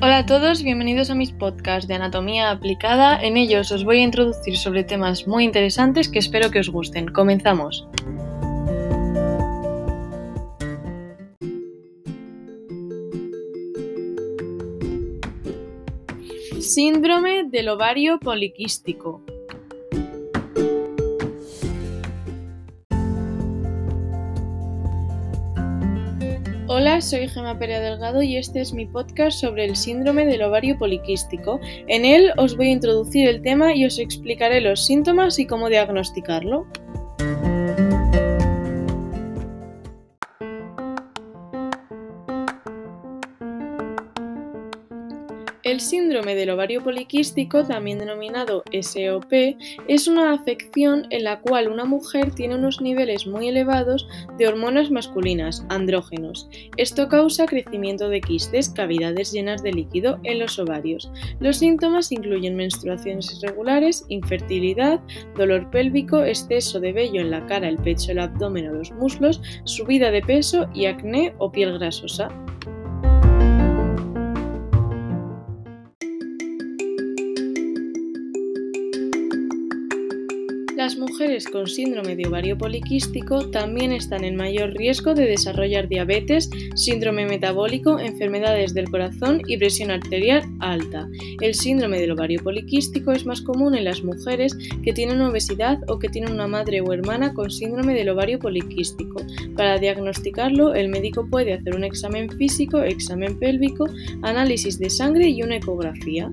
Hola a todos, bienvenidos a mis podcasts de anatomía aplicada. En ellos os voy a introducir sobre temas muy interesantes que espero que os gusten. Comenzamos. Síndrome del ovario poliquístico. Hola, soy Gema Perea Delgado y este es mi podcast sobre el síndrome del ovario poliquístico. En él os voy a introducir el tema y os explicaré los síntomas y cómo diagnosticarlo. El síndrome del ovario poliquístico, también denominado SOP, es una afección en la cual una mujer tiene unos niveles muy elevados de hormonas masculinas, andrógenos. Esto causa crecimiento de quistes, cavidades llenas de líquido en los ovarios. Los síntomas incluyen menstruaciones irregulares, infertilidad, dolor pélvico, exceso de vello en la cara, el pecho, el abdomen o los muslos, subida de peso y acné o piel grasosa. Las mujeres con síndrome de ovario poliquístico también están en mayor riesgo de desarrollar diabetes, síndrome metabólico, enfermedades del corazón y presión arterial alta. El síndrome del ovario poliquístico es más común en las mujeres que tienen obesidad o que tienen una madre o hermana con síndrome del ovario poliquístico. Para diagnosticarlo, el médico puede hacer un examen físico, examen pélvico, análisis de sangre y una ecografía.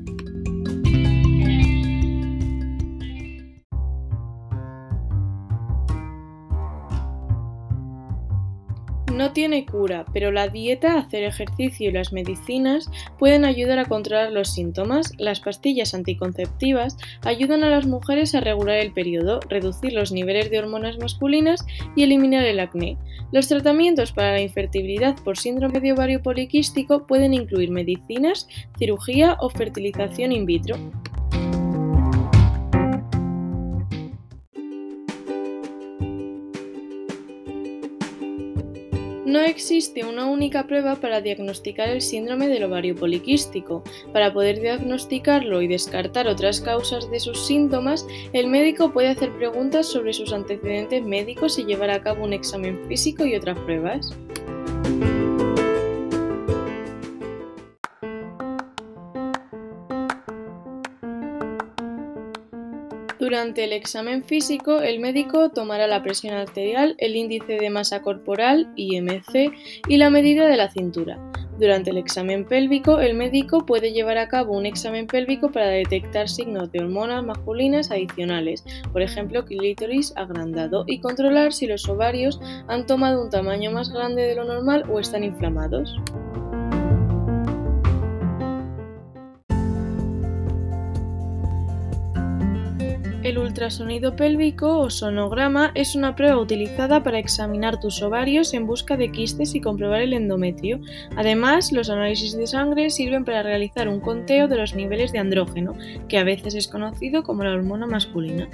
Tiene cura, pero la dieta, hacer ejercicio y las medicinas pueden ayudar a controlar los síntomas. Las pastillas anticonceptivas ayudan a las mujeres a regular el periodo, reducir los niveles de hormonas masculinas y eliminar el acné. Los tratamientos para la infertilidad por síndrome de ovario poliquístico pueden incluir medicinas, cirugía o fertilización in vitro. No existe una única prueba para diagnosticar el síndrome del ovario poliquístico. Para poder diagnosticarlo y descartar otras causas de sus síntomas, el médico puede hacer preguntas sobre sus antecedentes médicos y llevar a cabo un examen físico y otras pruebas. Durante el examen físico, el médico tomará la presión arterial, el índice de masa corporal, IMC, y la medida de la cintura. Durante el examen pélvico, el médico puede llevar a cabo un examen pélvico para detectar signos de hormonas masculinas adicionales, por ejemplo, clítoris agrandado, y controlar si los ovarios han tomado un tamaño más grande de lo normal o están inflamados. Ultrasonido pélvico o sonograma es una prueba utilizada para examinar tus ovarios en busca de quistes y comprobar el endometrio. Además, los análisis de sangre sirven para realizar un conteo de los niveles de andrógeno, que a veces es conocido como la hormona masculina.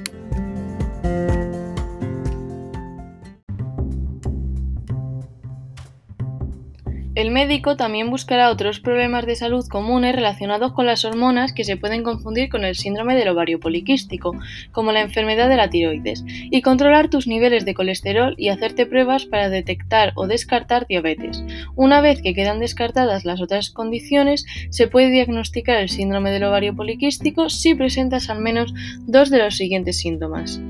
Médico también buscará otros problemas de salud comunes relacionados con las hormonas que se pueden confundir con el síndrome del ovario poliquístico, como la enfermedad de la tiroides, y controlar tus niveles de colesterol y hacerte pruebas para detectar o descartar diabetes. Una vez que quedan descartadas las otras condiciones, se puede diagnosticar el síndrome del ovario poliquístico si presentas al menos dos de los siguientes síntomas.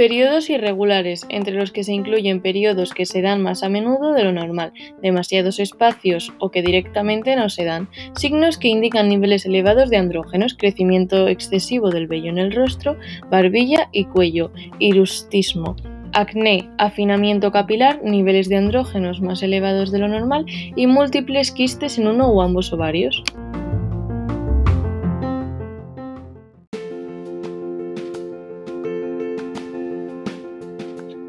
Periodos irregulares, entre los que se incluyen periodos que se dan más a menudo de lo normal, demasiados espacios o que directamente no se dan, signos que indican niveles elevados de andrógenos, crecimiento excesivo del vello en el rostro, barbilla y cuello, hirsutismo, acné, afinamiento capilar, niveles de andrógenos más elevados de lo normal y múltiples quistes en uno o ambos ovarios.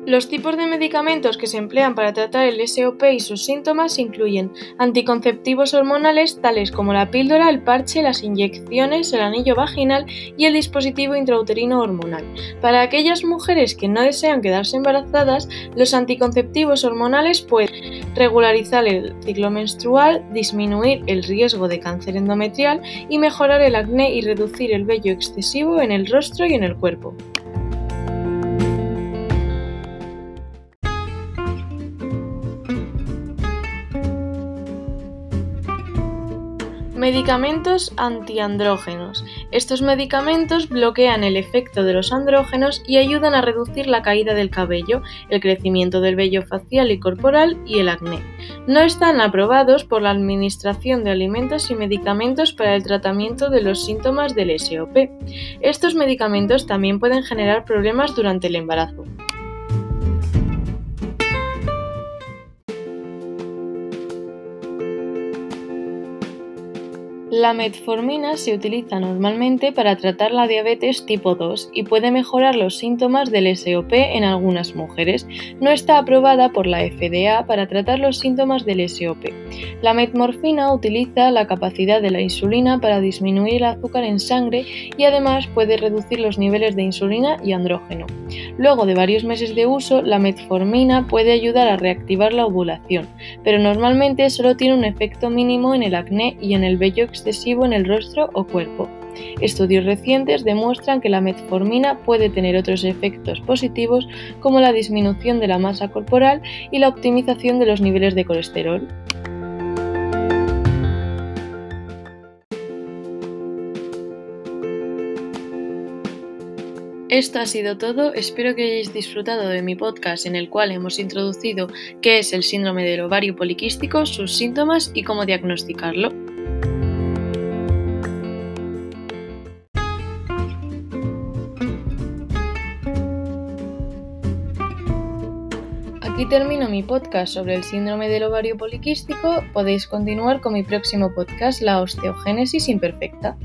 Los tipos de medicamentos que se emplean para tratar el SOP y sus síntomas incluyen anticonceptivos hormonales tales como la píldora, el parche, las inyecciones, el anillo vaginal y el dispositivo intrauterino hormonal. Para aquellas mujeres que no desean quedarse embarazadas, los anticonceptivos hormonales pueden regularizar el ciclo menstrual, disminuir el riesgo de cáncer endometrial y mejorar el acné y reducir el vello excesivo en el rostro y en el cuerpo. Medicamentos antiandrógenos. Estos medicamentos bloquean el efecto de los andrógenos y ayudan a reducir la caída del cabello, el crecimiento del vello facial y corporal y el acné. No están aprobados por la Administración de Alimentos y Medicamentos para el tratamiento de los síntomas del SOP. Estos medicamentos también pueden generar problemas durante el embarazo. La metformina se utiliza normalmente para tratar la diabetes tipo 2 y puede mejorar los síntomas del SOP en algunas mujeres. No está aprobada por la FDA para tratar los síntomas del SOP. La metmorfina utiliza la capacidad de la insulina para disminuir el azúcar en sangre y además puede reducir los niveles de insulina y andrógeno. Luego de varios meses de uso, la metformina puede ayudar a reactivar la ovulación, pero normalmente solo tiene un efecto mínimo en el acné y en el vello excesivo en el rostro o cuerpo. Estudios recientes demuestran que la metformina puede tener otros efectos positivos como la disminución de la masa corporal y la optimización de los niveles de colesterol. Esto ha sido todo, espero que hayáis disfrutado de mi podcast en el cual hemos introducido qué es el síndrome del ovario poliquístico, sus síntomas y cómo diagnosticarlo. Aquí termino mi podcast sobre el síndrome del ovario poliquístico. Podéis continuar con mi próximo podcast, La osteogénesis imperfecta.